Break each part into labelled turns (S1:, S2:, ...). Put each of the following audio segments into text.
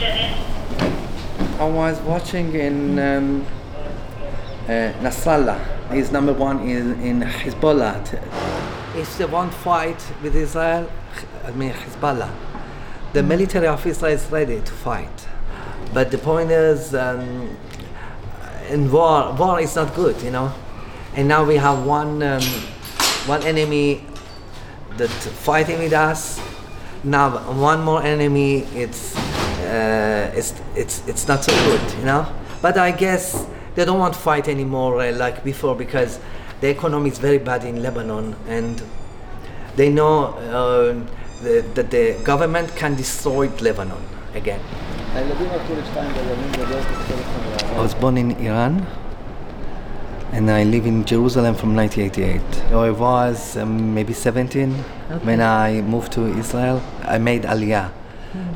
S1: I was watching in um, uh, Nasrallah. He's number one in, in Hezbollah. If they want fight with Israel, I mean Hezbollah, the military of Israel is ready to fight. But the point is, um, in war, war is not good, you know. And now we have one, um, one enemy that fighting with us. Now one more enemy. It's, uh, it's, it's, it's not so good, you know. But I guess they don't want to fight anymore uh, like before because the economy is very bad in Lebanon and they know uh, the, that the government can destroy Lebanon again. I was born in Iran and I live in Jerusalem from 1988. I was um, maybe 17 when I moved to Israel. I made Aliyah.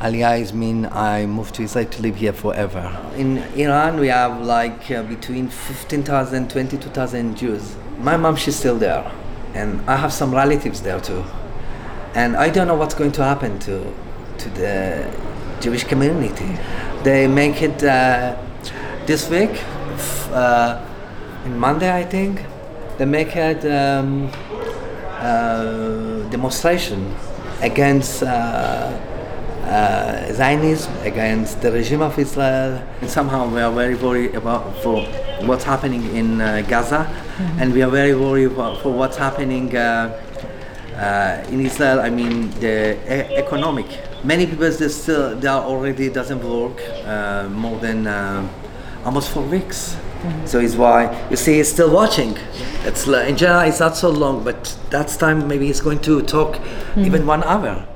S1: Aliyah mean I moved to Israel to live here forever. In Iran, we have like uh, between 15,000 22,000 Jews. My mom, she's still there, and I have some relatives there too. And I don't know what's going to happen to to the Jewish community. They make it uh, this week, uh, in Monday, I think. They make it um, uh, demonstration against. Uh, Zionism against the regime of Israel. And somehow we are very worried about for what's happening in uh, Gaza, and we are very worried about, for what's happening uh, uh, in Israel. I mean the e- economic. Many people they still they are already doesn't work uh, more than uh, almost four weeks. So it's why you see he's still watching. It's in general it's not so long, but that's time maybe he's going to talk even one hour.